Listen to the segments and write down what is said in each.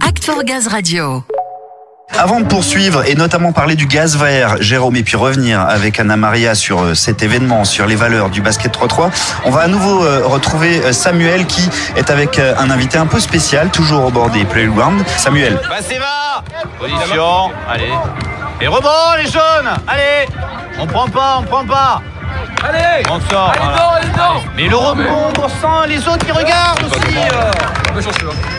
Act for Gaz Radio. Avant de poursuivre et notamment parler du gaz vert, Jérôme, et puis revenir avec Anna Maria sur euh, cet événement, sur les valeurs du basket 3-3, on va à nouveau euh, retrouver euh, Samuel qui est avec un invité un peu spécial, toujours au bord des playgrounds. Samuel. Passez va Position, allez. Et rebond les jaunes Allez On prend pas, on prend pas Allez On sort Allez, voilà. Mais le rebond, on sent les autres qui regardent aussi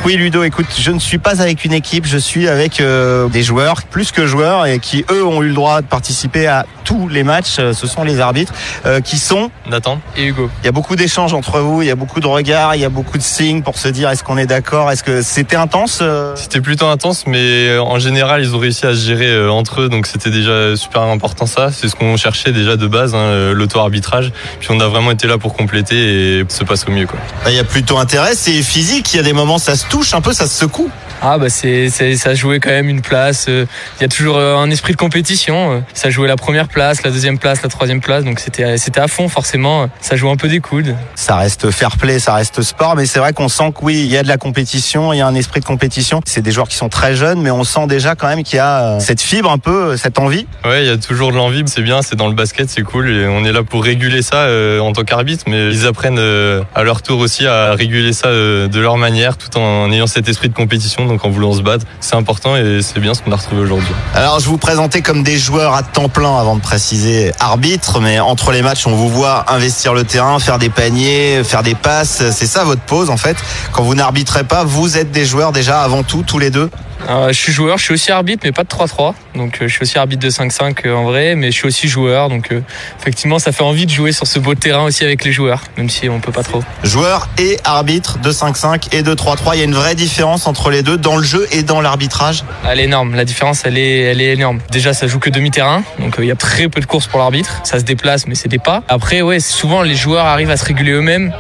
Oui Ludo, écoute, je ne suis pas avec une équipe, je suis avec euh, des joueurs, plus que joueurs, et qui eux ont eu le droit de participer à tous les matchs. Euh, Ce sont les arbitres euh, qui sont Nathan et Hugo. Il y a beaucoup d'échanges entre vous, il y a beaucoup de regards, il y a beaucoup de signes pour se dire est-ce qu'on est d'accord, est-ce que c'était intense C'était plutôt intense, mais en général, ils ont réussi à se gérer entre eux, donc c'était déjà super important ça. C'est ce qu'on cherchait déjà de base, hein, l'auto-arbitrage. Puis on a vraiment été là pour compléter et se passe au mieux. Quoi. Il y a plutôt intérêt, c'est physique, il y a des moments ça se touche un peu, ça se secoue. Ah bah c'est c'est- ça jouait quand même une place. euh, Il y a toujours euh, un esprit de compétition. euh, Ça jouait la première place, la deuxième place, la troisième place. Donc c'était c'était à fond forcément. Ça joue un peu des coudes. Ça reste fair play, ça reste sport, mais c'est vrai qu'on sent que oui, il y a de la compétition, il y a un esprit de compétition. C'est des joueurs qui sont très jeunes, mais on sent déjà quand même qu'il y a cette fibre un peu, cette envie. Ouais, il y a toujours de l'envie, c'est bien, c'est dans le basket, c'est cool, et on est là pour réguler ça euh, en tant qu'arbitre, mais ils apprennent euh, à leur tour aussi à réguler ça euh, de leur manière, tout en ayant cet esprit de compétition, donc en voulant se battre. C'est important et c'est bien ce qu'on a retrouvé aujourd'hui. Alors, je vous présentais comme des joueurs à temps plein avant de préciser arbitre, mais entre les matchs, on vous voit investir le terrain, faire des paniers, faire des passes. C'est ça votre pause, en fait. Quand vous n'arbitrez pas, vous êtes des joueurs déjà avant tout, tous les deux. Euh, je suis joueur, je suis aussi arbitre, mais pas de 3-3. Donc euh, je suis aussi arbitre de 5-5 euh, en vrai, mais je suis aussi joueur. Donc euh, effectivement, ça fait envie de jouer sur ce beau terrain aussi avec les joueurs, même si on peut pas trop. Joueur et arbitre de 5-5 et de 3-3. Il y a une vraie différence entre les deux dans le jeu et dans l'arbitrage. Elle est énorme. La différence, elle est, elle est énorme. Déjà, ça joue que demi-terrain, donc euh, il y a très peu de courses pour l'arbitre. Ça se déplace, mais c'est des pas. Après, ouais, souvent les joueurs arrivent à se réguler eux-mêmes.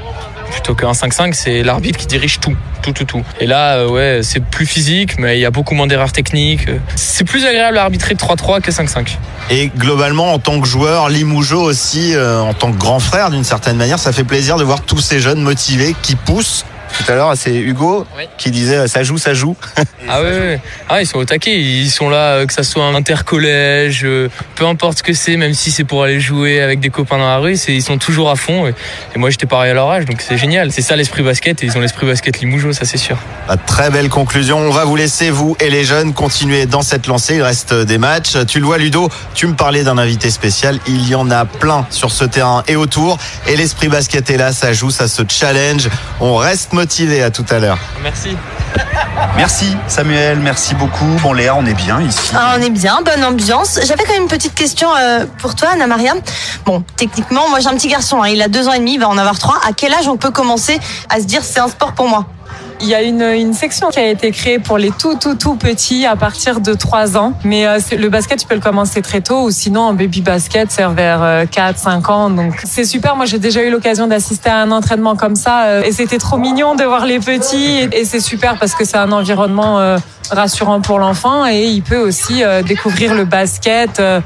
Plutôt qu'un 5-5, c'est l'arbitre qui dirige tout, tout, tout, tout. Et là, euh, ouais, c'est plus physique, mais il y a beaucoup moins d'erreurs techniques. C'est plus agréable à arbitrer de 3-3 que 5-5. Et globalement, en tant que joueur, Limoujo aussi, euh, en tant que grand frère d'une certaine manière, ça fait plaisir de voir tous ces jeunes motivés qui poussent. Tout à l'heure, c'est Hugo Oui. qui disait ça joue, ça joue. Ah ouais, ouais. Ah, ils sont au taquet. Ils sont là, euh, que ça soit un intercollège, euh, peu importe ce que c'est, même si c'est pour aller jouer avec des copains dans la rue, ils sont toujours à fond. Et, et moi, j'étais pareil à leur âge, donc c'est génial. C'est ça l'esprit basket, et ils ont l'esprit basket Limoujo, ça c'est sûr. Ah, Très belle conclusion. On va vous laisser, vous et les jeunes, continuer dans cette lancée. Il reste des matchs. Tu le vois, Ludo, tu me parlais d'un invité spécial. Il y en a plein sur ce terrain et autour. Et l'esprit basket est là, ça joue, ça se challenge. On reste motivé à tout à l'heure. Merci. Merci Samuel, merci beaucoup. Bon Léa, on est bien ici. Ah, on est bien, bonne ambiance. J'avais quand même une petite question euh, pour toi, Anna Maria. Bon, techniquement, moi j'ai un petit garçon, hein, il a deux ans et demi, il va en avoir trois. À quel âge on peut commencer à se dire c'est un sport pour moi? Il y a une, une section qui a été créée pour les tout tout tout petits à partir de 3 ans. Mais euh, le basket, tu peux le commencer très tôt ou sinon un baby basket, c'est vers 4-5 ans. Donc c'est super. Moi, j'ai déjà eu l'occasion d'assister à un entraînement comme ça euh, et c'était trop mignon de voir les petits. Et, et c'est super parce que c'est un environnement euh, rassurant pour l'enfant et il peut aussi euh, découvrir le basket. euh,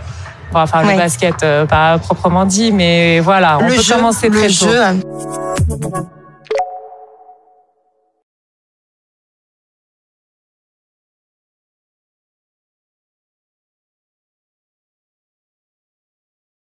bon, Enfin, Ouais. le basket, euh, pas proprement dit, mais voilà, on Le peut jeu, commencer le très tôt. jeu.